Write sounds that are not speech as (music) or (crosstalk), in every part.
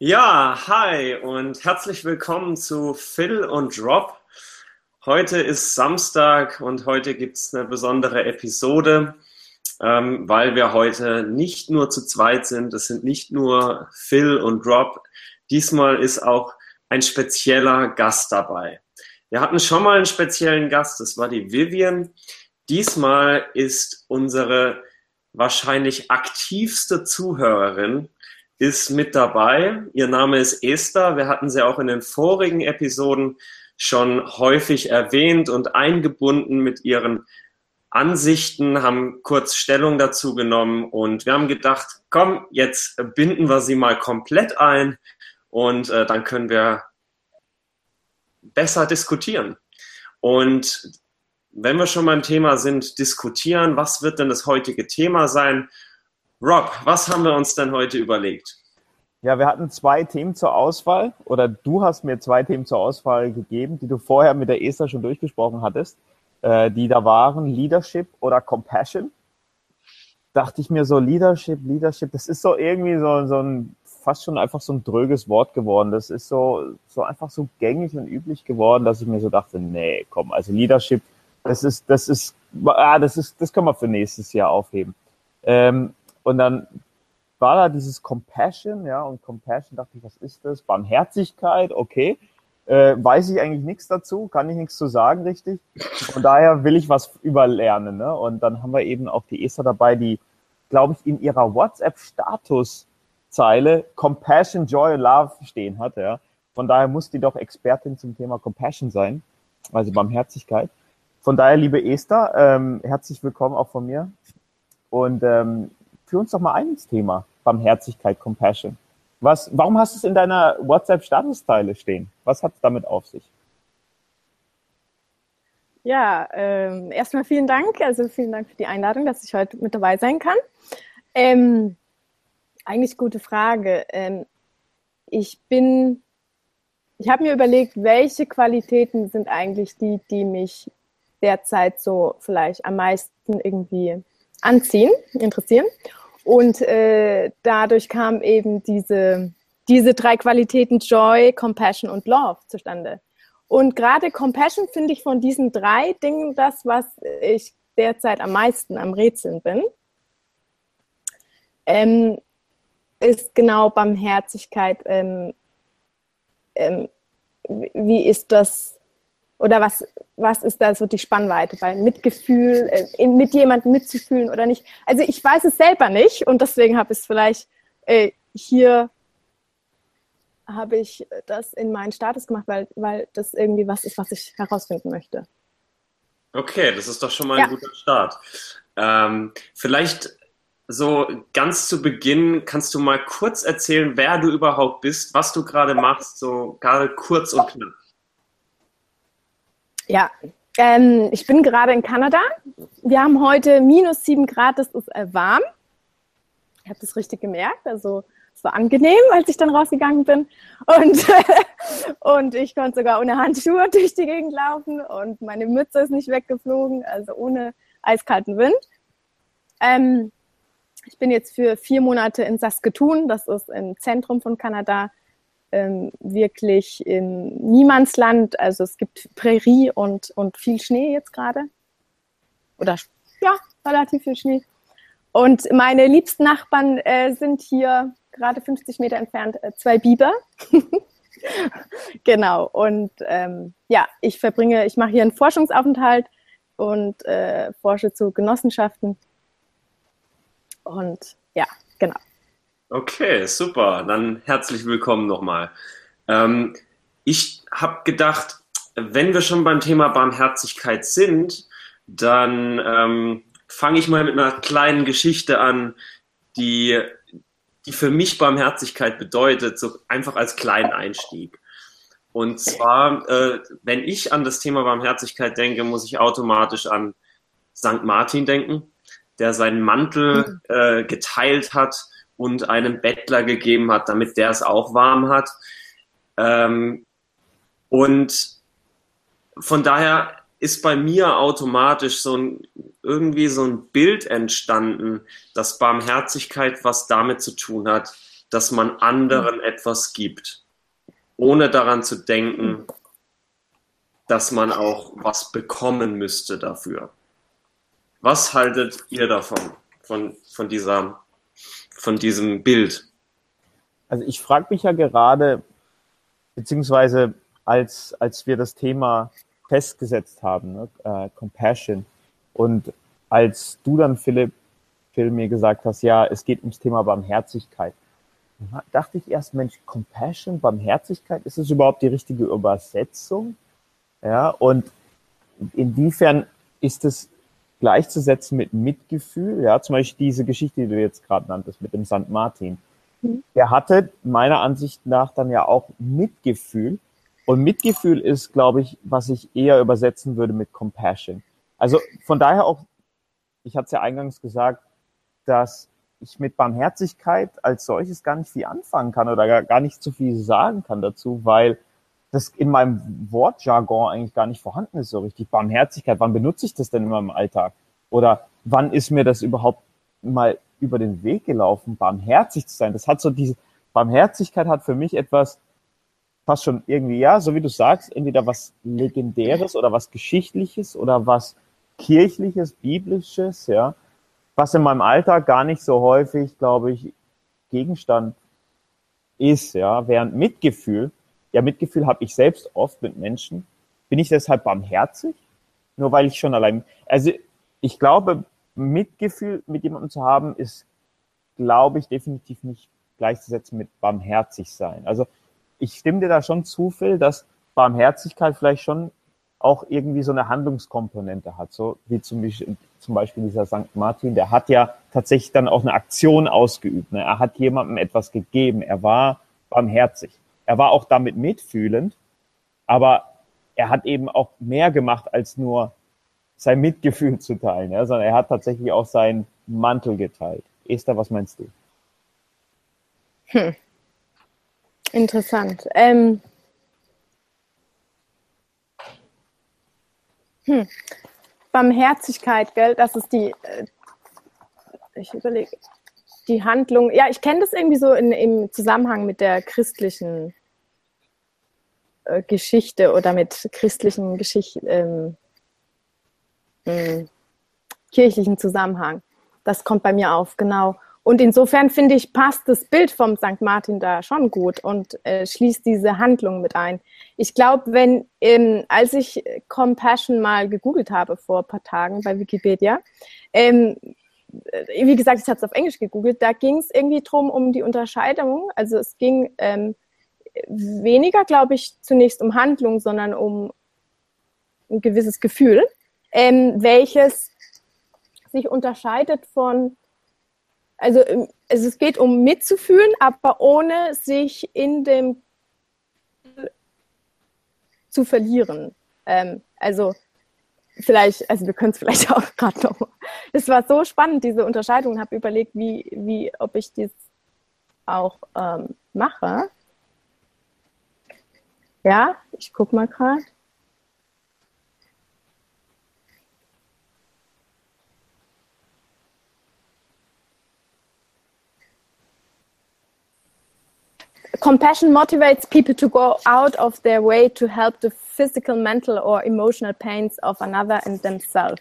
Ja, hi und herzlich willkommen zu Phil und Drop. Heute ist Samstag und heute gibt es eine besondere Episode, ähm, weil wir heute nicht nur zu zweit sind. Es sind nicht nur Phil und Drop. Diesmal ist auch ein spezieller Gast dabei. Wir hatten schon mal einen speziellen Gast, das war die Vivian. Diesmal ist unsere wahrscheinlich aktivste Zuhörerin ist mit dabei. Ihr Name ist Esther. Wir hatten sie auch in den vorigen Episoden schon häufig erwähnt und eingebunden mit ihren Ansichten, haben kurz Stellung dazu genommen und wir haben gedacht, komm, jetzt binden wir sie mal komplett ein und äh, dann können wir besser diskutieren. Und wenn wir schon beim Thema sind, diskutieren, was wird denn das heutige Thema sein? Rob, was haben wir uns denn heute überlegt? Ja, wir hatten zwei Themen zur Auswahl oder du hast mir zwei Themen zur Auswahl gegeben, die du vorher mit der Esther schon durchgesprochen hattest, äh, die da waren Leadership oder Compassion. Dachte ich mir so, Leadership, Leadership, das ist so irgendwie so, so ein fast schon einfach so ein dröges Wort geworden. Das ist so, so einfach so gängig und üblich geworden, dass ich mir so dachte, nee, komm, also Leadership, das ist, das ist, ah, das ist, das können wir für nächstes Jahr aufheben. Ähm, und dann war da dieses Compassion, ja, und Compassion dachte ich, was ist das? Barmherzigkeit, okay. Äh, weiß ich eigentlich nichts dazu, kann ich nichts zu sagen, richtig. Von daher will ich was überlernen, ne? Und dann haben wir eben auch die Esther dabei, die, glaube ich, in ihrer WhatsApp-Statuszeile Compassion, Joy, Love stehen hat, ja. Von daher muss die doch Expertin zum Thema Compassion sein, also Barmherzigkeit. Von daher, liebe Esther, ähm, herzlich willkommen auch von mir. Und ähm, führ uns doch mal ein ins Thema Barmherzigkeit, Compassion. Was, warum hast du es in deiner WhatsApp-Statusteile stehen? Was hat es damit auf sich? Ja, ähm, erstmal vielen Dank. Also vielen Dank für die Einladung, dass ich heute mit dabei sein kann. Ähm, eigentlich gute Frage. Ähm, ich bin, ich habe mir überlegt, welche Qualitäten sind eigentlich die, die mich derzeit so vielleicht am meisten irgendwie anziehen, interessieren. Und äh, dadurch kam eben diese, diese drei Qualitäten Joy, Compassion und Love zustande. Und gerade Compassion finde ich von diesen drei Dingen das, was ich derzeit am meisten am Rätseln bin. Ähm, ist genau Barmherzigkeit. Ähm, ähm, wie ist das oder was, was ist da so die Spannweite bei Mitgefühl, äh, mit jemandem mitzufühlen oder nicht? Also ich weiß es selber nicht und deswegen habe ich es vielleicht äh, hier habe ich das in meinen Status gemacht, weil, weil das irgendwie was ist, was ich herausfinden möchte. Okay, das ist doch schon mal ein ja. guter Start. Ähm, vielleicht so ganz zu Beginn kannst du mal kurz erzählen, wer du überhaupt bist, was du gerade machst, so gerade kurz und knapp. Ja, ähm, ich bin gerade in Kanada. Wir haben heute minus sieben Grad, das ist äh, warm. Ich habe das richtig gemerkt. Also es war angenehm, als ich dann rausgegangen bin. Und, (laughs) und ich konnte sogar ohne Handschuhe (laughs) durch die Gegend laufen und meine Mütze ist nicht weggeflogen, also ohne eiskalten Wind. Ähm, ich bin jetzt für vier Monate in Saskatoon, das ist im Zentrum von Kanada, ähm, wirklich im Niemandsland. Also es gibt Prärie und, und viel Schnee jetzt gerade. Oder ja, relativ viel Schnee. Und meine liebsten Nachbarn äh, sind hier gerade 50 Meter entfernt äh, zwei Biber. (laughs) genau. Und ähm, ja, ich verbringe, ich mache hier einen Forschungsaufenthalt und äh, forsche zu Genossenschaften. Und ja, genau. Okay, super. Dann herzlich willkommen nochmal. Ähm, ich habe gedacht, wenn wir schon beim Thema Barmherzigkeit sind, dann ähm, fange ich mal mit einer kleinen Geschichte an, die, die für mich Barmherzigkeit bedeutet, so einfach als kleinen Einstieg. Und zwar, äh, wenn ich an das Thema Barmherzigkeit denke, muss ich automatisch an St. Martin denken, der seinen Mantel mhm. äh, geteilt hat und einem Bettler gegeben hat, damit der es auch warm hat. Ähm, und von daher ist bei mir automatisch so ein, irgendwie so ein Bild entstanden, dass Barmherzigkeit was damit zu tun hat, dass man anderen etwas gibt, ohne daran zu denken, dass man auch was bekommen müsste dafür. Was haltet ihr davon, von, von, dieser, von diesem Bild? Also ich frage mich ja gerade, beziehungsweise als, als wir das Thema festgesetzt haben, ne, äh, Compassion, und als du dann, Philipp, Phil, mir gesagt hast, ja, es geht ums Thema Barmherzigkeit, dachte ich erst, Mensch, Compassion, Barmherzigkeit, ist es überhaupt die richtige Übersetzung? Ja, und inwiefern ist es gleichzusetzen mit Mitgefühl? Ja, zum Beispiel diese Geschichte, die du jetzt gerade nanntest mit dem St. Martin. Mhm. Der hatte meiner Ansicht nach dann ja auch Mitgefühl. Und Mitgefühl ist, glaube ich, was ich eher übersetzen würde mit Compassion. Also von daher auch, ich hatte es ja eingangs gesagt, dass ich mit Barmherzigkeit als solches gar nicht viel anfangen kann oder gar, gar nicht so viel sagen kann dazu, weil das in meinem Wortjargon eigentlich gar nicht vorhanden ist so richtig. Barmherzigkeit, wann benutze ich das denn in meinem Alltag? Oder wann ist mir das überhaupt mal über den Weg gelaufen, barmherzig zu sein? Das hat so diese, Barmherzigkeit hat für mich etwas, fast schon irgendwie, ja, so wie du sagst, entweder was Legendäres oder was Geschichtliches oder was Kirchliches, Biblisches, ja, was in meinem Alltag gar nicht so häufig, glaube ich, Gegenstand ist, ja, während Mitgefühl ja, Mitgefühl habe ich selbst oft mit Menschen. Bin ich deshalb barmherzig? Nur weil ich schon allein, also ich glaube, Mitgefühl mit jemandem zu haben, ist, glaube ich, definitiv nicht gleichzusetzen mit barmherzig sein. Also ich stimme dir da schon zu, Phil, dass Barmherzigkeit vielleicht schon auch irgendwie so eine Handlungskomponente hat, so wie zum Beispiel, zum Beispiel dieser St. Martin, der hat ja tatsächlich dann auch eine Aktion ausgeübt. Ne? Er hat jemandem etwas gegeben, er war barmherzig. Er war auch damit mitfühlend, aber er hat eben auch mehr gemacht, als nur sein Mitgefühl zu teilen, ja, sondern er hat tatsächlich auch seinen Mantel geteilt. Esther, was meinst du? Hm. Interessant. Ähm. Hm. Barmherzigkeit, gell, das ist die, äh, ich überlege, die Handlung, ja, ich kenne das irgendwie so in, im Zusammenhang mit der christlichen äh, Geschichte oder mit christlichen Geschichten, ähm, hm, kirchlichen Zusammenhang. Das kommt bei mir auf, genau. Und insofern finde ich, passt das Bild vom St. Martin da schon gut und äh, schließt diese Handlung mit ein. Ich glaube, wenn, ähm, als ich Compassion mal gegoogelt habe vor ein paar Tagen bei Wikipedia, ähm, äh, wie gesagt, ich habe es auf Englisch gegoogelt, da ging es irgendwie drum um die Unterscheidung. Also es ging ähm, weniger, glaube ich, zunächst um Handlung, sondern um ein gewisses Gefühl, ähm, welches sich unterscheidet von, also, ähm, also es geht um mitzufühlen, aber ohne sich in dem zu verlieren. Ähm, also vielleicht, also wir können es vielleicht (laughs) auch gerade noch. Es war so spannend, diese Unterscheidung. Habe überlegt, wie, wie, ob ich das auch ähm, mache. Ja, ich guck mal gerade. Compassion motivates people to go out of their way to help the physical, mental, or emotional pains of another and themselves.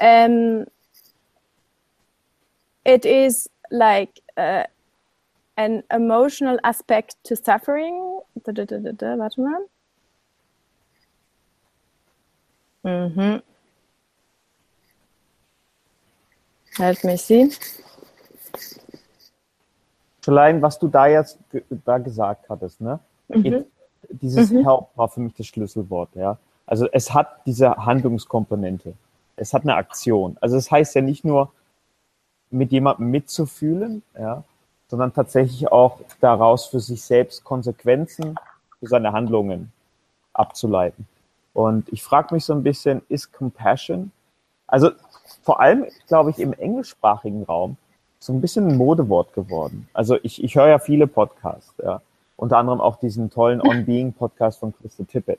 Um, it is like uh, an emotional aspect to suffering. Da, da, da, da, warte mal. Mhm. Halt mich sie. Allein, was du da jetzt da gesagt hattest, ne? Mhm. Dieses mhm. Help war für mich das Schlüsselwort, ja. Also es hat diese Handlungskomponente. Es hat eine Aktion. Also es das heißt ja nicht nur, mit jemandem mitzufühlen, ja, sondern tatsächlich auch daraus für sich selbst Konsequenzen für seine Handlungen abzuleiten. Und ich frage mich so ein bisschen, ist Compassion, also vor allem, glaube ich, im englischsprachigen Raum so ein bisschen ein Modewort geworden. Also ich, ich höre ja viele Podcasts, ja. Unter anderem auch diesen tollen On Being Podcast von Christa Tippett.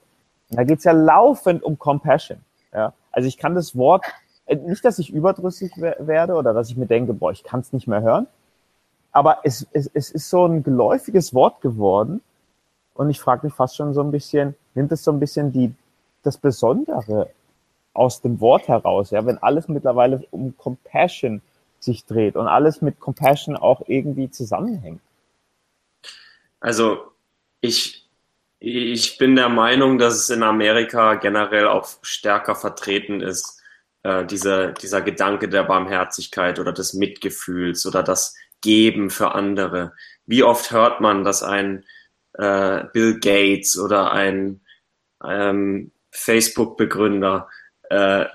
Und da geht's ja laufend um Compassion. Ja. Also ich kann das Wort, äh, nicht, dass ich überdrüssig werde oder dass ich mir denke, boah, ich kann es nicht mehr hören, aber es, es, es ist so ein geläufiges Wort geworden. Und ich frage mich fast schon so ein bisschen, nimmt es so ein bisschen die, das Besondere aus dem Wort heraus, ja, wenn alles mittlerweile um Compassion sich dreht und alles mit Compassion auch irgendwie zusammenhängt. Also ich, ich bin der Meinung, dass es in Amerika generell auch stärker vertreten ist, äh, dieser, dieser Gedanke der Barmherzigkeit oder des Mitgefühls oder das Geben für andere. Wie oft hört man, dass ein äh, Bill Gates oder ein ähm, Facebook-Begründer äh,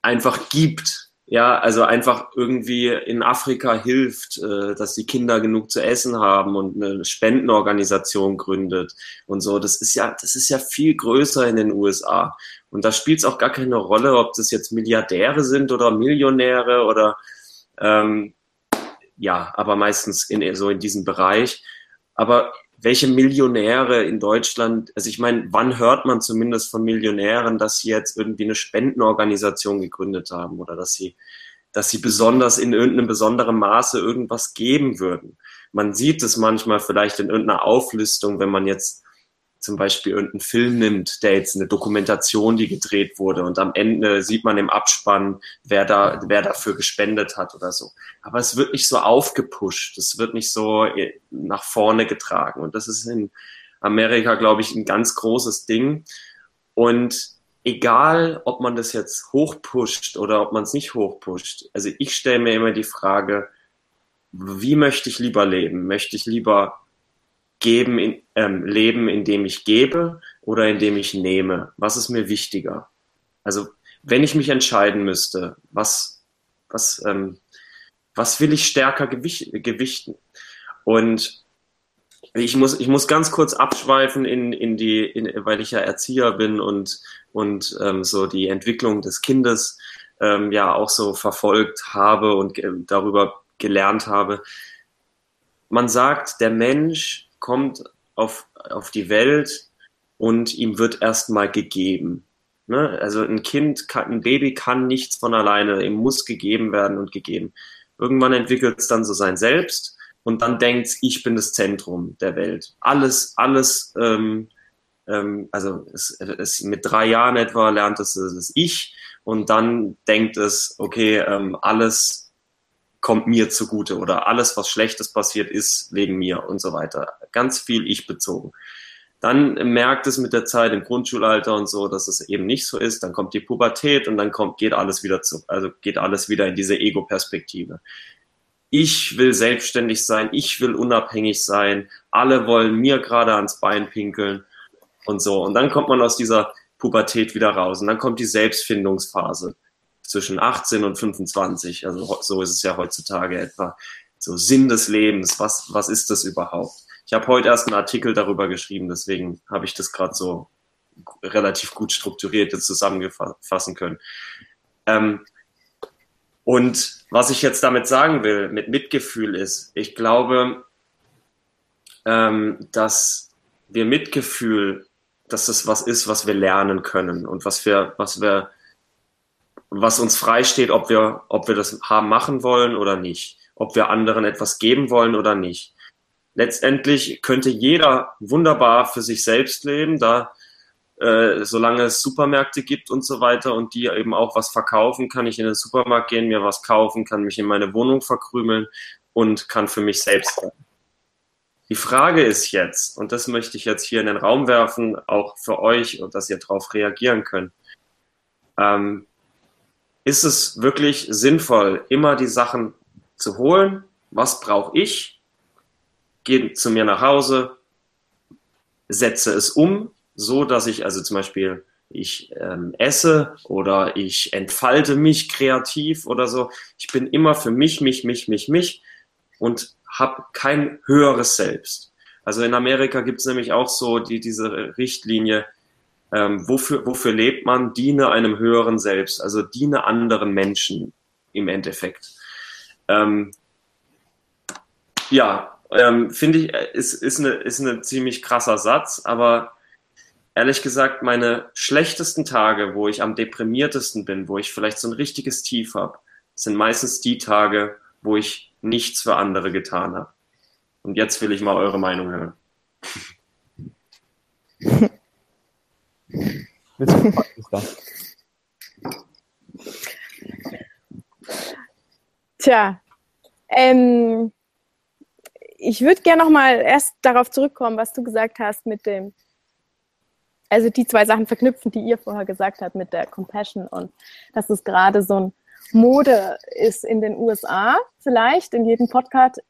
einfach gibt ja, also einfach irgendwie in Afrika hilft, äh, dass die Kinder genug zu essen haben und eine Spendenorganisation gründet und so. Das ist ja, das ist ja viel größer in den USA. Und da spielt es auch gar keine Rolle, ob das jetzt Milliardäre sind oder Millionäre oder ähm, ja, aber meistens in so in diesem Bereich. Aber welche Millionäre in Deutschland, also ich meine, wann hört man zumindest von Millionären, dass sie jetzt irgendwie eine Spendenorganisation gegründet haben oder dass sie, dass sie besonders in irgendeinem besonderen Maße irgendwas geben würden? Man sieht es manchmal vielleicht in irgendeiner Auflistung, wenn man jetzt zum Beispiel irgendeinen Film nimmt, der jetzt eine Dokumentation, die gedreht wurde und am Ende sieht man im Abspann, wer da, wer dafür gespendet hat oder so. Aber es wird nicht so aufgepusht, es wird nicht so äh, nach vorne getragen und das ist in Amerika, glaube ich, ein ganz großes Ding und egal, ob man das jetzt hochpusht oder ob man es nicht hochpusht, also ich stelle mir immer die Frage, wie möchte ich lieber leben? Möchte ich lieber geben, in, ähm, leben, indem ich gebe oder indem ich nehme? Was ist mir wichtiger? Also, wenn ich mich entscheiden müsste, was, was, ähm, was will ich stärker gewicht, gewichten? Und ich muss, ich muss ganz kurz abschweifen in, in die, in, weil ich ja Erzieher bin und, und ähm, so die Entwicklung des Kindes ähm, ja auch so verfolgt habe und äh, darüber gelernt habe. Man sagt, der Mensch kommt auf, auf die Welt und ihm wird erstmal gegeben. Ne? Also ein Kind, kann, ein Baby kann nichts von alleine, ihm muss gegeben werden und gegeben. Irgendwann entwickelt es dann so sein Selbst und dann denkt ich bin das Zentrum der Welt. Alles, alles, ähm, ähm, also es, es, mit drei Jahren etwa lernt es das Ich und dann denkt es, okay, ähm, alles kommt mir zugute oder alles, was Schlechtes passiert, ist wegen mir und so weiter. Ganz viel ich bezogen. Dann merkt es mit der Zeit im Grundschulalter und so, dass es eben nicht so ist. Dann kommt die Pubertät und dann kommt, geht alles wieder zu, also geht alles wieder in diese Ego-Perspektive. Ich will selbstständig sein, ich will unabhängig sein, alle wollen mir gerade ans Bein pinkeln und so. Und dann kommt man aus dieser Pubertät wieder raus und dann kommt die Selbstfindungsphase zwischen 18 und 25. Also so ist es ja heutzutage etwa. So Sinn des Lebens, was, was ist das überhaupt? Ich habe heute erst einen Artikel darüber geschrieben, deswegen habe ich das gerade so relativ gut strukturiert jetzt zusammenfassen können. Ähm, und was ich jetzt damit sagen will, mit Mitgefühl ist, ich glaube, ähm, dass wir Mitgefühl, dass das was ist, was wir lernen können und was wir, was wir was uns freisteht, ob wir, ob wir das haben machen wollen oder nicht, ob wir anderen etwas geben wollen oder nicht. Letztendlich könnte jeder wunderbar für sich selbst leben, da äh, solange es Supermärkte gibt und so weiter und die eben auch was verkaufen, kann ich in den Supermarkt gehen, mir was kaufen, kann mich in meine Wohnung verkrümeln und kann für mich selbst sein. Die Frage ist jetzt, und das möchte ich jetzt hier in den Raum werfen, auch für euch, dass ihr darauf reagieren könnt. Ähm, ist es wirklich sinnvoll, immer die Sachen zu holen? Was brauche ich? Gehe zu mir nach Hause, setze es um, so dass ich also zum Beispiel ich ähm, esse oder ich entfalte mich kreativ oder so. Ich bin immer für mich, mich, mich, mich, mich und habe kein höheres Selbst. Also in Amerika gibt es nämlich auch so die, diese Richtlinie, ähm, wofür, wofür lebt man? Diene einem höheren Selbst, also diene anderen Menschen im Endeffekt. Ähm, ja, ähm, finde ich, ist, ist, eine, ist ein ziemlich krasser Satz, aber ehrlich gesagt, meine schlechtesten Tage, wo ich am deprimiertesten bin, wo ich vielleicht so ein richtiges Tief habe, sind meistens die Tage, wo ich nichts für andere getan habe. Und jetzt will ich mal eure Meinung hören. (laughs) Tja, ähm, ich würde gerne noch mal erst darauf zurückkommen, was du gesagt hast mit dem, also die zwei Sachen verknüpfen, die ihr vorher gesagt habt mit der Compassion und dass es gerade so ein Mode ist in den USA, vielleicht in jedem Podcast,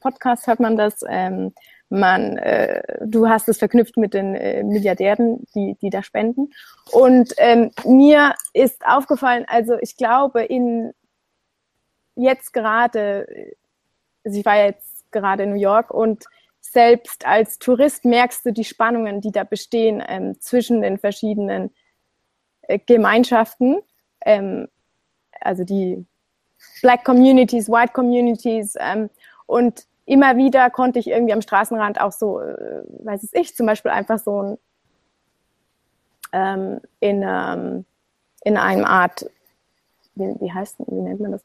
Podcast hört man das. Ähm, man, äh, du hast es verknüpft mit den äh, Milliardären, die, die da spenden. Und ähm, mir ist aufgefallen, also ich glaube, in jetzt gerade, also ich war jetzt gerade in New York und selbst als Tourist merkst du die Spannungen, die da bestehen ähm, zwischen den verschiedenen äh, Gemeinschaften, ähm, also die Black Communities, White Communities. Ähm, und immer wieder konnte ich irgendwie am Straßenrand auch so, äh, weiß es ich, zum Beispiel einfach so ein ähm, in, ähm, in einem Art, wie, wie heißt, wie nennt man das?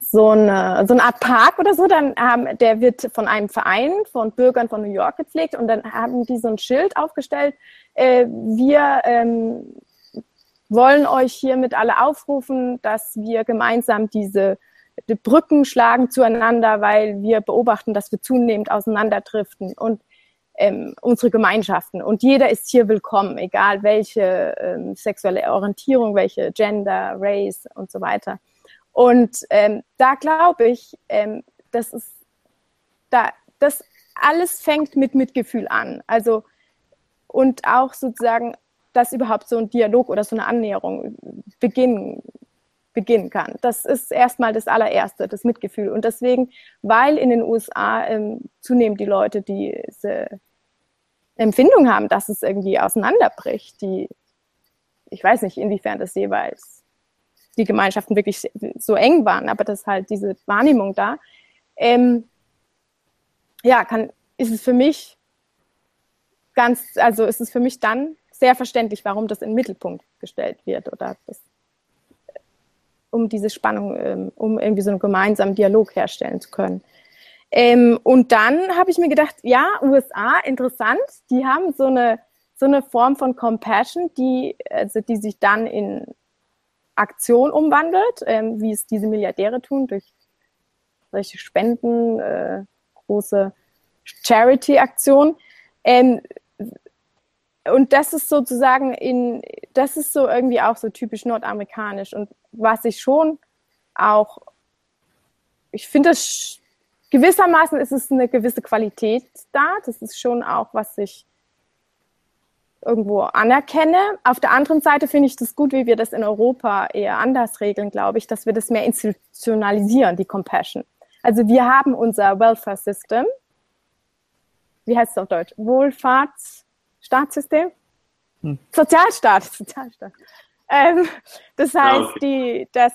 so eine, so eine Art Park oder so, dann haben, der wird von einem Verein von Bürgern von New York gepflegt und dann haben die so ein Schild aufgestellt, äh, wir ähm, wollen euch hiermit alle aufrufen, dass wir gemeinsam diese die Brücken schlagen zueinander, weil wir beobachten, dass wir zunehmend auseinanderdriften und ähm, unsere Gemeinschaften. Und jeder ist hier willkommen, egal welche ähm, sexuelle Orientierung, welche Gender, Race und so weiter. Und ähm, da glaube ich, ähm, das ist, da, das alles fängt mit Mitgefühl an. Also, und auch sozusagen, dass überhaupt so ein Dialog oder so eine Annäherung beginnen, beginnen kann. Das ist erstmal das allererste, das Mitgefühl. Und deswegen, weil in den USA ähm, zunehmend die Leute diese Empfindung haben, dass es irgendwie auseinanderbricht, die, ich weiß nicht, inwiefern das jeweils die Gemeinschaften wirklich so eng waren, aber das ist halt diese Wahrnehmung da. Ähm, ja, kann, ist es für mich ganz, also ist es für mich dann sehr verständlich, warum das in den Mittelpunkt gestellt wird oder das, um diese Spannung, ähm, um irgendwie so einen gemeinsamen Dialog herstellen zu können. Ähm, und dann habe ich mir gedacht, ja, USA, interessant, die haben so eine, so eine Form von Compassion, die, also die sich dann in Aktion umwandelt, ähm, wie es diese Milliardäre tun, durch solche Spenden, äh, große Charity-Aktionen. Ähm, und das ist sozusagen in, das ist so irgendwie auch so typisch nordamerikanisch. Und was ich schon auch, ich finde es gewissermaßen ist es eine gewisse Qualität da. Das ist schon auch, was ich irgendwo anerkenne. Auf der anderen Seite finde ich das gut, wie wir das in Europa eher anders regeln, glaube ich, dass wir das mehr institutionalisieren, die Compassion. Also wir haben unser Welfare System. Wie heißt es auf Deutsch? Wohlfahrtsstaatssystem? Hm. Sozialstaat, (laughs) Sozialstaat. Ähm, das heißt, die, das,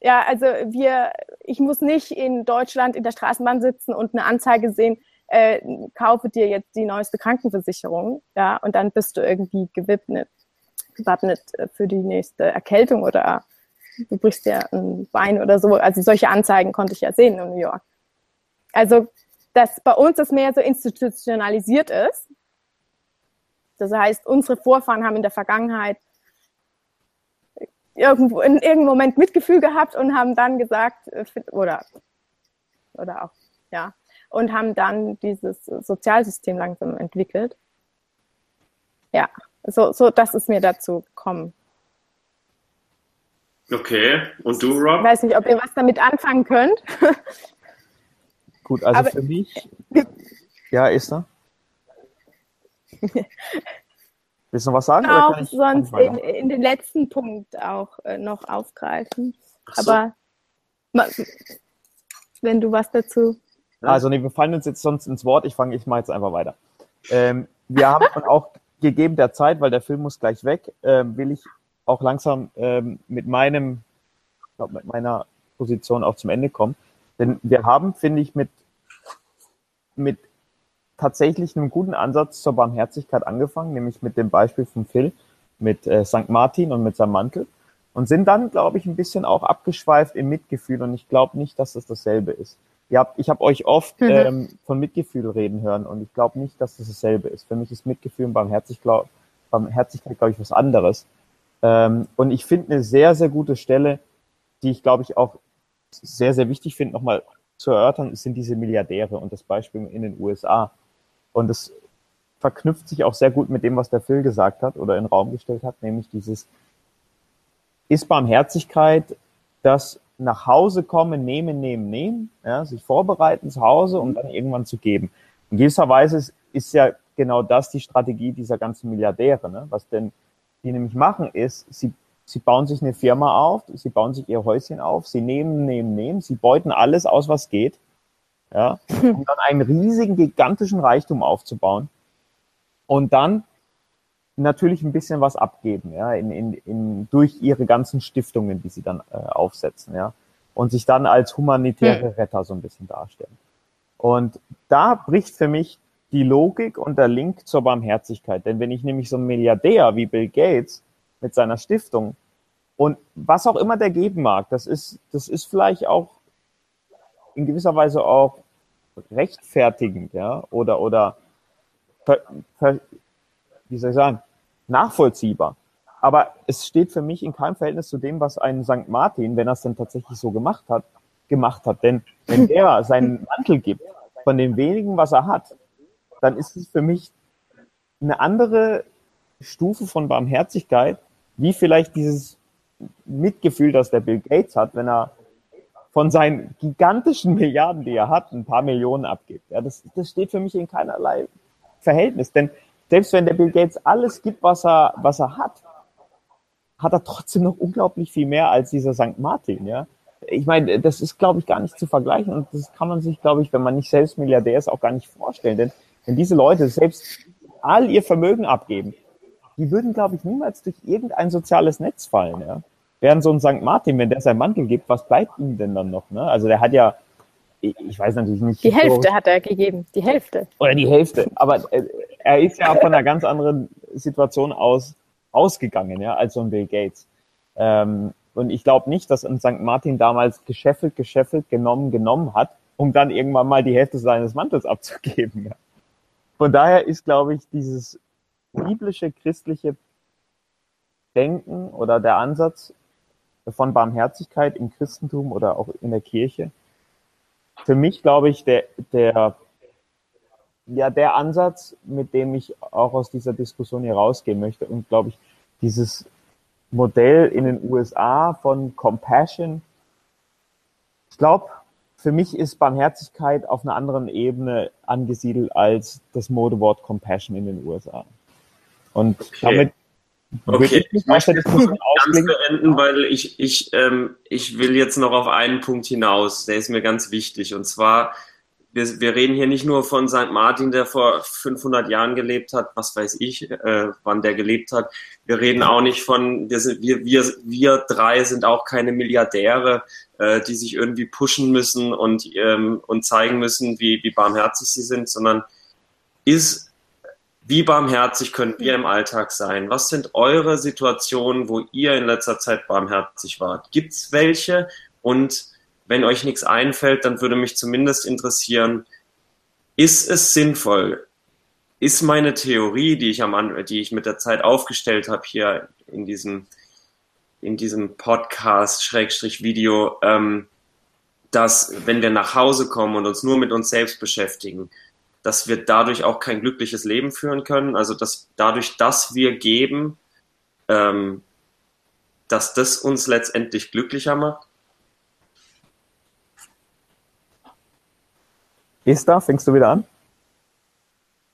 ja, also wir, ich muss nicht in Deutschland in der Straßenbahn sitzen und eine Anzeige sehen, äh, kaufe dir jetzt die neueste Krankenversicherung, ja, und dann bist du irgendwie gewappnet, gewappnet für die nächste Erkältung oder du brichst dir ein Bein oder so. Also solche Anzeigen konnte ich ja sehen in New York. Also, dass bei uns das mehr so institutionalisiert ist. Das heißt, unsere Vorfahren haben in der Vergangenheit irgendwo in irgendeinem Moment Mitgefühl gehabt und haben dann gesagt, äh, oder, oder auch, ja, und haben dann dieses Sozialsystem langsam entwickelt. Ja, so, so das ist mir dazu gekommen. Okay, und du, Rob? Ich weiß nicht, ob ihr was damit anfangen könnt. Gut, also Aber, für mich. Ja, Esther? (laughs) Willst du noch was sagen? Auch sonst in, in, den letzten Punkt auch äh, noch aufgreifen. So. Aber wenn du was dazu also nee, wir fallen uns jetzt sonst ins Wort. Ich fange ich mal jetzt einfach weiter. Ähm, wir haben auch gegeben der Zeit, weil der Film muss gleich weg, ähm, will ich auch langsam ähm, mit meinem, glaub, mit meiner Position auch zum Ende kommen. Denn wir haben, finde ich, mit, mit tatsächlich einem guten Ansatz zur Barmherzigkeit angefangen, nämlich mit dem Beispiel von Phil mit äh, St. Martin und mit seinem Mantel. und sind dann, glaube ich, ein bisschen auch abgeschweift im Mitgefühl und ich glaube nicht, dass das dasselbe ist. Ihr habt, ich habe euch oft mhm. ähm, von Mitgefühl reden hören und ich glaube nicht, dass das dasselbe ist. Für mich ist Mitgefühl und Barmherzigkeit, glaub, Barmherzigkeit glaube ich, was anderes. Ähm, und ich finde eine sehr, sehr gute Stelle, die ich, glaube ich, auch sehr, sehr wichtig finde, nochmal zu erörtern, sind diese Milliardäre und das Beispiel in den USA. Und das verknüpft sich auch sehr gut mit dem, was der Phil gesagt hat oder in den Raum gestellt hat, nämlich dieses, ist Barmherzigkeit das nach Hause kommen, nehmen, nehmen, nehmen, ja, sich vorbereiten zu Hause, um dann irgendwann zu geben. In gewisser Weise ist, ist ja genau das die Strategie dieser ganzen Milliardäre. Ne? Was denn die nämlich machen, ist, sie, sie bauen sich eine Firma auf, sie bauen sich ihr Häuschen auf, sie nehmen, nehmen, nehmen, sie beuten alles aus, was geht, ja, um dann einen riesigen, gigantischen Reichtum aufzubauen. Und dann natürlich ein bisschen was abgeben, ja, in, in, in, durch ihre ganzen Stiftungen, die sie dann äh, aufsetzen, ja, und sich dann als humanitäre Retter so ein bisschen darstellen. Und da bricht für mich die Logik und der Link zur Barmherzigkeit. Denn wenn ich nämlich so ein Milliardär wie Bill Gates mit seiner Stiftung und was auch immer der geben mag, das ist, das ist vielleicht auch in gewisser Weise auch rechtfertigend, ja, oder, oder wie soll ich sagen, nachvollziehbar. Aber es steht für mich in keinem Verhältnis zu dem, was ein St. Martin, wenn er es denn tatsächlich so gemacht hat, gemacht hat. Denn wenn er (laughs) seinen Mantel gibt, von dem wenigen, was er hat, dann ist es für mich eine andere Stufe von Barmherzigkeit, wie vielleicht dieses Mitgefühl, das der Bill Gates hat, wenn er von seinen gigantischen (laughs) Milliarden, die er hat, ein paar Millionen abgibt. Ja, das, das steht für mich in keinerlei Verhältnis. Denn selbst wenn der Bill Gates alles gibt, was er, was er hat, hat er trotzdem noch unglaublich viel mehr als dieser St. Martin, ja. Ich meine, das ist, glaube ich, gar nicht zu vergleichen und das kann man sich, glaube ich, wenn man nicht selbst Milliardär ist, auch gar nicht vorstellen. Denn wenn diese Leute selbst all ihr Vermögen abgeben, die würden, glaube ich, niemals durch irgendein soziales Netz fallen, ja. Während so ein St. Martin, wenn der sein Mantel gibt, was bleibt ihm denn dann noch, ne? Also der hat ja, ich weiß natürlich nicht. Die Hälfte hat er gegeben, die Hälfte. Oder die Hälfte. Aber äh, er ist ja von einer ganz anderen Situation aus ausgegangen, ja, als so ein Bill Gates. Ähm, und ich glaube nicht, dass ein St. Martin damals gescheffelt, gescheffelt, genommen, genommen hat, um dann irgendwann mal die Hälfte seines Mantels abzugeben. Ja. Von daher ist, glaube ich, dieses biblische, christliche Denken oder der Ansatz von Barmherzigkeit im Christentum oder auch in der Kirche für mich, glaube ich, der, der, ja, der Ansatz, mit dem ich auch aus dieser Diskussion hier rausgehen möchte und glaube ich, dieses Modell in den USA von Compassion, ich glaube, für mich ist Barmherzigkeit auf einer anderen Ebene angesiedelt als das Modewort Compassion in den USA. Und okay. damit Okay, ich möchte das ganz beenden, weil ich, ich, ähm, ich will jetzt noch auf einen Punkt hinaus, der ist mir ganz wichtig. Und zwar, wir, wir reden hier nicht nur von St. Martin, der vor 500 Jahren gelebt hat, was weiß ich, äh, wann der gelebt hat. Wir reden auch nicht von, wir, sind, wir, wir, wir drei sind auch keine Milliardäre, äh, die sich irgendwie pushen müssen und, ähm, und zeigen müssen, wie, wie barmherzig sie sind, sondern ist wie barmherzig können wir im Alltag sein? Was sind eure Situationen, wo ihr in letzter Zeit barmherzig wart? Gibt es welche? Und wenn euch nichts einfällt, dann würde mich zumindest interessieren, ist es sinnvoll? Ist meine Theorie, die ich, am, die ich mit der Zeit aufgestellt habe hier in diesem, in diesem Podcast, Schrägstrich Video, ähm, dass wenn wir nach Hause kommen und uns nur mit uns selbst beschäftigen, dass wir dadurch auch kein glückliches Leben führen können. Also dass dadurch, dass wir geben, ähm, dass das uns letztendlich glücklicher macht. Esther, fängst du wieder an?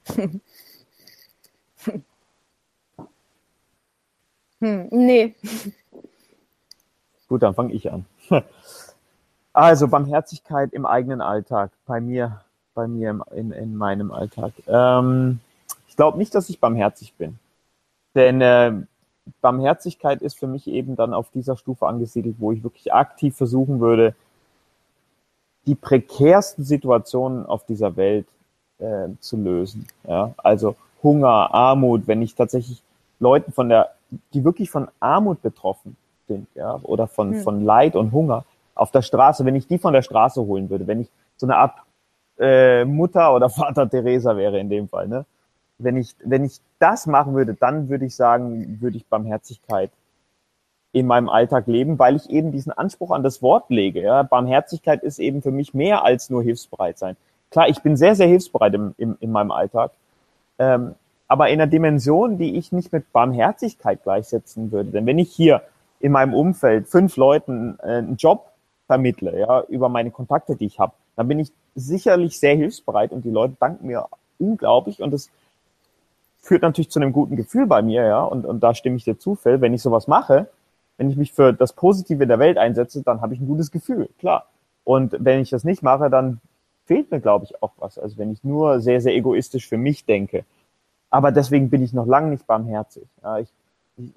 (laughs) hm, nee. Gut, dann fange ich an. (laughs) Also Barmherzigkeit im eigenen Alltag. Bei mir bei mir in, in meinem Alltag. Ähm, ich glaube nicht, dass ich barmherzig bin. Denn äh, Barmherzigkeit ist für mich eben dann auf dieser Stufe angesiedelt, wo ich wirklich aktiv versuchen würde, die prekärsten Situationen auf dieser Welt äh, zu lösen. Ja? Also Hunger, Armut, wenn ich tatsächlich Leuten von der, die wirklich von Armut betroffen sind, ja, oder von, hm. von Leid und Hunger auf der Straße, wenn ich die von der Straße holen würde, wenn ich so eine Art äh, Mutter oder (laughs) Vater Teresa wäre in dem Fall, ne? Wenn ich, wenn ich das machen würde, dann würde ich sagen, würde ich Barmherzigkeit in meinem Alltag leben, weil ich eben diesen Anspruch an das Wort lege. Ja? Barmherzigkeit ist eben für mich mehr als nur hilfsbereit sein. Klar, ich bin sehr, sehr hilfsbereit im, im, in meinem Alltag, ähm, aber in einer Dimension, die ich nicht mit Barmherzigkeit gleichsetzen würde. Denn wenn ich hier in meinem Umfeld fünf Leuten äh, einen Job vermittle, ja, über meine Kontakte, die ich habe, dann bin ich sicherlich sehr hilfsbereit und die Leute danken mir unglaublich und das führt natürlich zu einem guten Gefühl bei mir, ja, und, und da stimme ich dir zu, Phil, wenn ich sowas mache, wenn ich mich für das Positive in der Welt einsetze, dann habe ich ein gutes Gefühl, klar. Und wenn ich das nicht mache, dann fehlt mir, glaube ich, auch was. Also wenn ich nur sehr, sehr egoistisch für mich denke. Aber deswegen bin ich noch lange nicht barmherzig. Ja, ich,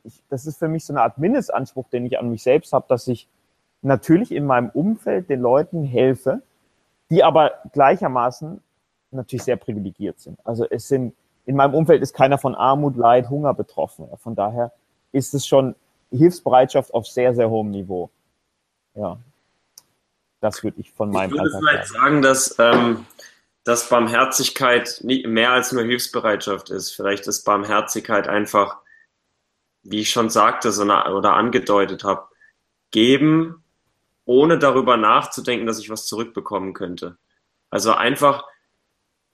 ich, das ist für mich so eine Art Mindestanspruch, den ich an mich selbst habe, dass ich natürlich in meinem Umfeld den Leuten helfe, die aber gleichermaßen natürlich sehr privilegiert sind. Also es sind, in meinem Umfeld ist keiner von Armut, Leid, Hunger betroffen. Von daher ist es schon Hilfsbereitschaft auf sehr, sehr hohem Niveau. Ja. Das würde ich von meinem Ich würde Alltag vielleicht sagen, sagen dass, ähm, dass Barmherzigkeit nicht mehr als nur Hilfsbereitschaft ist. Vielleicht ist Barmherzigkeit einfach, wie ich schon sagte so eine, oder angedeutet habe, geben ohne darüber nachzudenken, dass ich was zurückbekommen könnte. Also einfach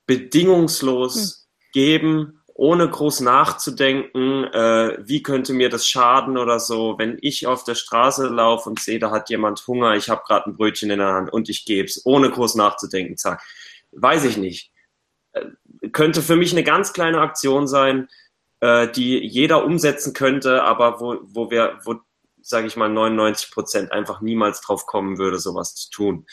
bedingungslos hm. geben, ohne groß nachzudenken, äh, wie könnte mir das schaden oder so. Wenn ich auf der Straße laufe und sehe, da hat jemand Hunger, ich habe gerade ein Brötchen in der Hand und ich gebe es, ohne groß nachzudenken, zack. Weiß ich nicht. Äh, könnte für mich eine ganz kleine Aktion sein, äh, die jeder umsetzen könnte, aber wo, wo wir, wo sage ich mal, 99 Prozent einfach niemals drauf kommen würde, sowas zu tun.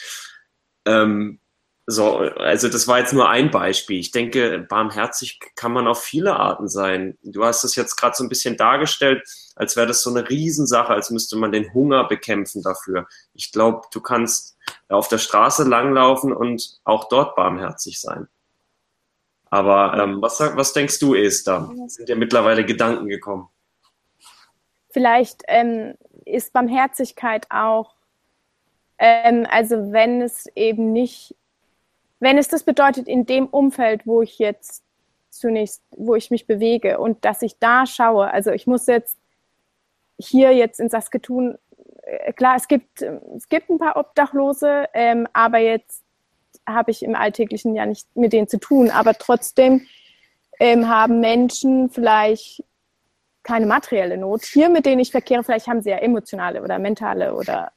Ähm, so, also das war jetzt nur ein Beispiel. Ich denke, barmherzig kann man auf viele Arten sein. Du hast es jetzt gerade so ein bisschen dargestellt, als wäre das so eine Riesensache, als müsste man den Hunger bekämpfen dafür. Ich glaube, du kannst auf der Straße langlaufen und auch dort barmherzig sein. Aber ähm, was, was denkst du, Esther? Sind dir mittlerweile Gedanken gekommen? Vielleicht ähm, ist Barmherzigkeit auch, ähm, also wenn es eben nicht, wenn es das bedeutet, in dem Umfeld, wo ich jetzt zunächst, wo ich mich bewege und dass ich da schaue, also ich muss jetzt hier jetzt in Saskatoon, äh, klar, es gibt, es gibt ein paar Obdachlose, ähm, aber jetzt habe ich im Alltäglichen ja nicht mit denen zu tun, aber trotzdem ähm, haben Menschen vielleicht keine materielle Not. Hier, mit denen ich verkehre, vielleicht haben sie ja emotionale oder mentale oder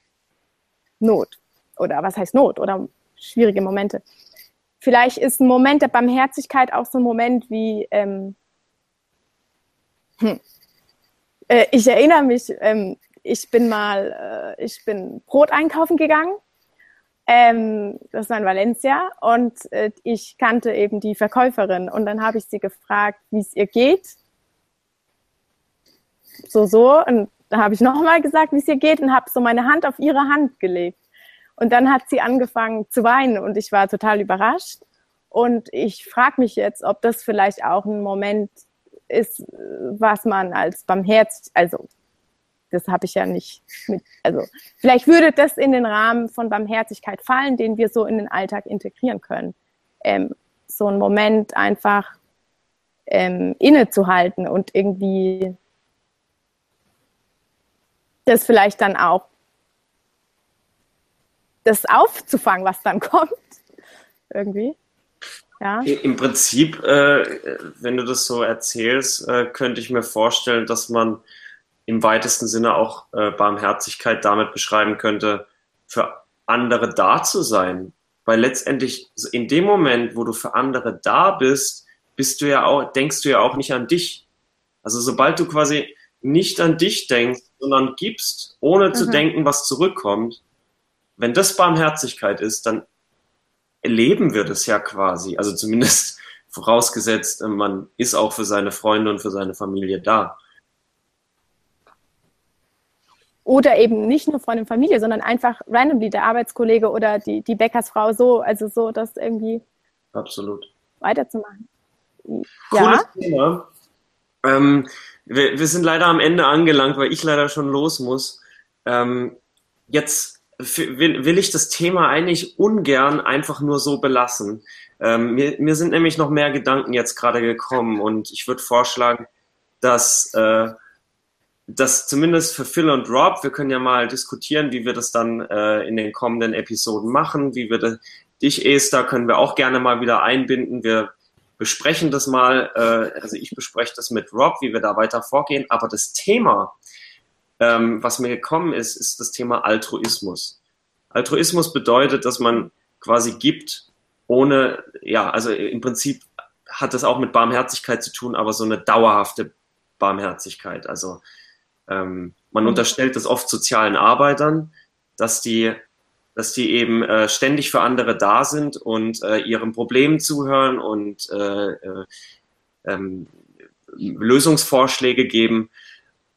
Not. Oder was heißt Not? Oder schwierige Momente. Vielleicht ist ein Moment der Barmherzigkeit auch so ein Moment wie, ähm, hm, äh, ich erinnere mich, ähm, ich bin mal, äh, ich bin Brot einkaufen gegangen. Ähm, das war in Valencia und äh, ich kannte eben die Verkäuferin und dann habe ich sie gefragt, wie es ihr geht so, so. Und da habe ich nochmal gesagt, wie es ihr geht und habe so meine Hand auf ihre Hand gelegt. Und dann hat sie angefangen zu weinen und ich war total überrascht. Und ich frage mich jetzt, ob das vielleicht auch ein Moment ist, was man als barmherzig, also das habe ich ja nicht mit, also vielleicht würde das in den Rahmen von Barmherzigkeit fallen, den wir so in den Alltag integrieren können. Ähm, so ein Moment einfach ähm, innezuhalten und irgendwie das vielleicht dann auch das aufzufangen, was dann (laughs) kommt. Irgendwie. Ja. Im Prinzip, äh, wenn du das so erzählst, äh, könnte ich mir vorstellen, dass man im weitesten Sinne auch äh, Barmherzigkeit damit beschreiben könnte, für andere da zu sein. Weil letztendlich in dem Moment, wo du für andere da bist, bist du ja auch, denkst du ja auch nicht an dich. Also sobald du quasi nicht an dich denkst, sondern gibst, ohne mhm. zu denken, was zurückkommt, wenn das Barmherzigkeit ist, dann erleben wir das ja quasi. Also zumindest (laughs) vorausgesetzt, man ist auch für seine Freunde und für seine Familie da. Oder eben nicht nur Freunde und Familie, sondern einfach randomly der Arbeitskollege oder die, die Bäckersfrau so, also so, das irgendwie Absolut. weiterzumachen. Ja. Cooles Thema. Ähm, wir, wir sind leider am Ende angelangt, weil ich leider schon los muss. ähm, jetzt will, ich das Thema eigentlich ungern einfach nur so belassen. Ähm, mir, mir sind nämlich noch mehr Gedanken jetzt gerade gekommen und ich würde vorschlagen, dass, äh, dass zumindest für Phil und Rob, wir können ja mal diskutieren, wie wir das dann äh, in den kommenden Episoden machen, wie wir das, dich, Esther, können wir auch gerne mal wieder einbinden. Wir besprechen das mal, äh, also ich bespreche das mit Rob, wie wir da weiter vorgehen, aber das Thema, ähm, was mir gekommen ist, ist das Thema Altruismus. Altruismus bedeutet, dass man quasi gibt, ohne, ja, also im Prinzip hat das auch mit Barmherzigkeit zu tun, aber so eine dauerhafte Barmherzigkeit. Also ähm, man mhm. unterstellt das oft sozialen Arbeitern, dass die, dass die eben äh, ständig für andere da sind und äh, ihren Problemen zuhören und äh, äh, ähm, Lösungsvorschläge geben.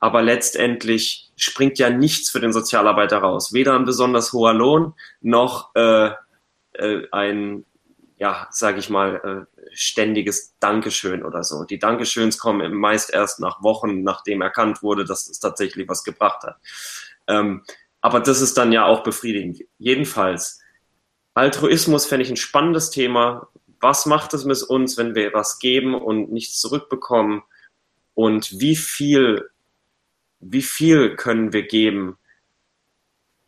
Aber letztendlich springt ja nichts für den Sozialarbeiter raus. Weder ein besonders hoher Lohn noch äh, äh, ein, ja, sage ich mal, ständiges Dankeschön oder so. Die Dankeschöns kommen meist erst nach Wochen, nachdem erkannt wurde, dass es tatsächlich was gebracht hat. Ähm, aber das ist dann ja auch befriedigend. Jedenfalls, Altruismus fände ich ein spannendes Thema. Was macht es mit uns, wenn wir was geben und nichts zurückbekommen? Und wie viel, wie viel können wir geben,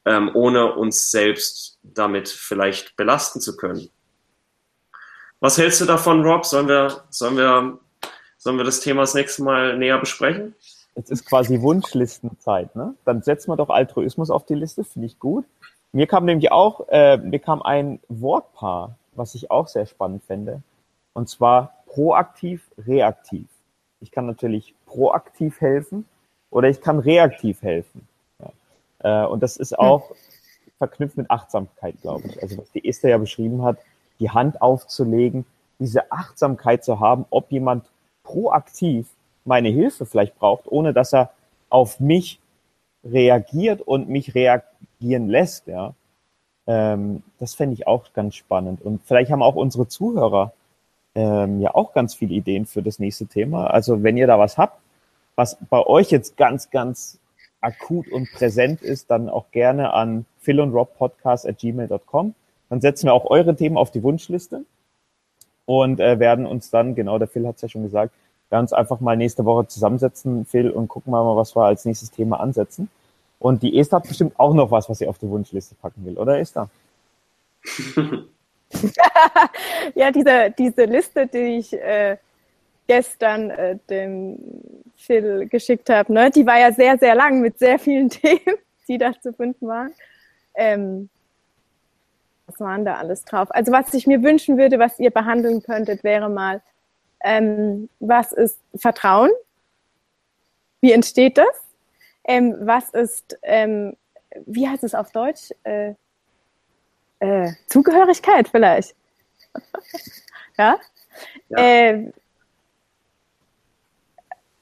ähm, ohne uns selbst damit vielleicht belasten zu können? Was hältst du davon, Rob? Sollen wir, sollen wir, sollen wir das Thema das nächste Mal näher besprechen? Es ist quasi Wunschlistenzeit, ne? Dann setzen wir doch Altruismus auf die Liste, finde ich gut. Mir kam nämlich auch, äh, mir kam ein Wortpaar, was ich auch sehr spannend fände. Und zwar proaktiv, reaktiv. Ich kann natürlich proaktiv helfen oder ich kann reaktiv helfen. Ja. Äh, und das ist hm. auch hm. verknüpft mit Achtsamkeit, glaube ich. Also was die Esther ja beschrieben hat, die Hand aufzulegen, diese Achtsamkeit zu haben, ob jemand proaktiv meine Hilfe vielleicht braucht, ohne dass er auf mich reagiert und mich reagieren lässt, ja. Ähm, das fände ich auch ganz spannend. Und vielleicht haben auch unsere Zuhörer ähm, ja auch ganz viele Ideen für das nächste Thema. Also wenn ihr da was habt, was bei euch jetzt ganz, ganz akut und präsent ist, dann auch gerne an phil und rob podcast at gmail.com. Dann setzen wir auch eure Themen auf die Wunschliste und äh, werden uns dann, genau, der Phil hat es ja schon gesagt, ganz einfach mal nächste Woche zusammensetzen, Phil, und gucken wir mal, was wir als nächstes Thema ansetzen. Und die Esther hat bestimmt auch noch was, was sie auf die Wunschliste packen will, oder Esther? (laughs) (laughs) ja, diese, diese Liste, die ich äh, gestern äh, dem Phil geschickt habe, ne, die war ja sehr, sehr lang mit sehr vielen (laughs) Themen, die da zu finden waren. Ähm, was waren da alles drauf? Also was ich mir wünschen würde, was ihr behandeln könntet, wäre mal, ähm, was ist Vertrauen? Wie entsteht das? Ähm, was ist, ähm, wie heißt es auf Deutsch? Äh, äh, Zugehörigkeit vielleicht. (laughs) ja? ja. Äh,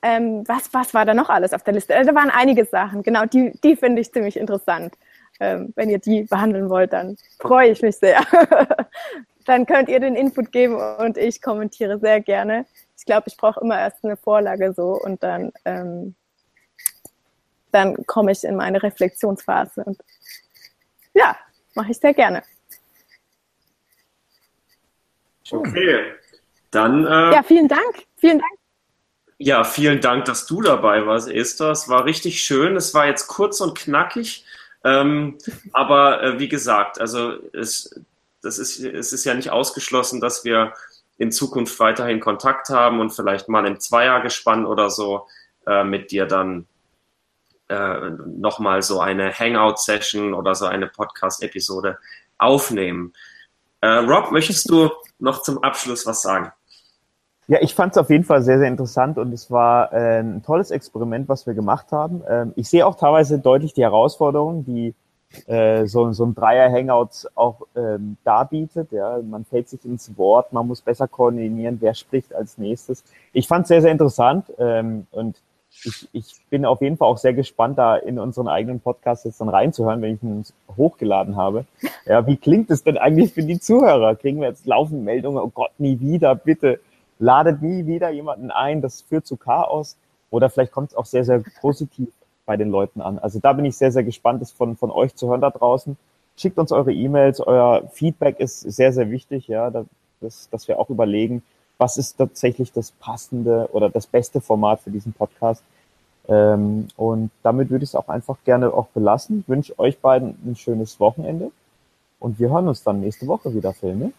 ähm, was, was war da noch alles auf der Liste? Äh, da waren einige Sachen, genau, die, die finde ich ziemlich interessant ähm, wenn ihr die behandeln wollt, dann freue ich mich sehr. (laughs) dann könnt ihr den Input geben und ich kommentiere sehr gerne. Ich glaube, ich brauche immer erst eine Vorlage so und dann, ähm, dann komme ich in meine Reflexionsphase. Und ja, mache ich sehr gerne. Okay, dann. Äh, ja, vielen Dank. Vielen Dank. Ja, vielen Dank, dass du dabei warst, Esther. Es war richtig schön. Es war jetzt kurz und knackig. Ähm, aber äh, wie gesagt, also es, das ist, es ist ja nicht ausgeschlossen, dass wir in Zukunft weiterhin Kontakt haben und vielleicht mal im Zweiergespann oder so äh, mit dir dann äh, nochmal so eine Hangout-Session oder so eine Podcast-Episode aufnehmen. Äh, Rob, möchtest du noch zum Abschluss was sagen? Ja, ich fand es auf jeden Fall sehr, sehr interessant und es war äh, ein tolles Experiment, was wir gemacht haben. Ähm, ich sehe auch teilweise deutlich die Herausforderungen, die äh, so, so ein Dreier-Hangout auch ähm, darbietet. Ja, man fällt sich ins Wort, man muss besser koordinieren, wer spricht als nächstes. Ich fand es sehr, sehr interessant ähm, und ich, ich bin auf jeden Fall auch sehr gespannt, da in unseren eigenen Podcast jetzt dann reinzuhören, wenn ich ihn hochgeladen habe. (laughs) Ja, wie klingt es denn eigentlich für die Zuhörer? Kriegen wir jetzt laufend Meldungen, oh Gott, nie wieder, bitte ladet nie wieder jemanden ein, das führt zu Chaos. Oder vielleicht kommt es auch sehr, sehr positiv bei den Leuten an. Also da bin ich sehr, sehr gespannt, das von, von euch zu hören da draußen. Schickt uns eure E-Mails, euer Feedback ist sehr, sehr wichtig, ja, dass, dass wir auch überlegen, was ist tatsächlich das passende oder das beste Format für diesen Podcast. Ähm, und damit würde ich es auch einfach gerne auch belassen. Ich wünsche euch beiden ein schönes Wochenende und wir hören uns dann nächste Woche wieder, Phil, ne?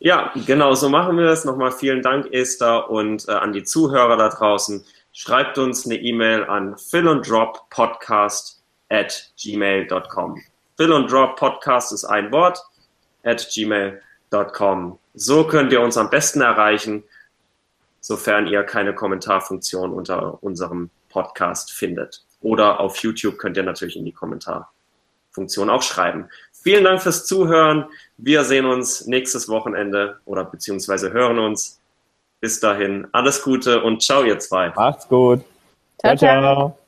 Ja, genau, so machen wir es. Nochmal vielen Dank, Esther, und äh, an die Zuhörer da draußen. Schreibt uns eine E-Mail an philonddroppodcast at gmail.com. Phil und Drop Podcast ist ein Wort at gmail.com. So könnt ihr uns am besten erreichen, sofern ihr keine Kommentarfunktion unter unserem Podcast findet. Oder auf YouTube könnt ihr natürlich in die Kommentarfunktion auch schreiben. Vielen Dank fürs Zuhören. Wir sehen uns nächstes Wochenende oder beziehungsweise hören uns. Bis dahin, alles Gute und ciao, ihr zwei. Macht's gut. Ciao, ciao. ciao.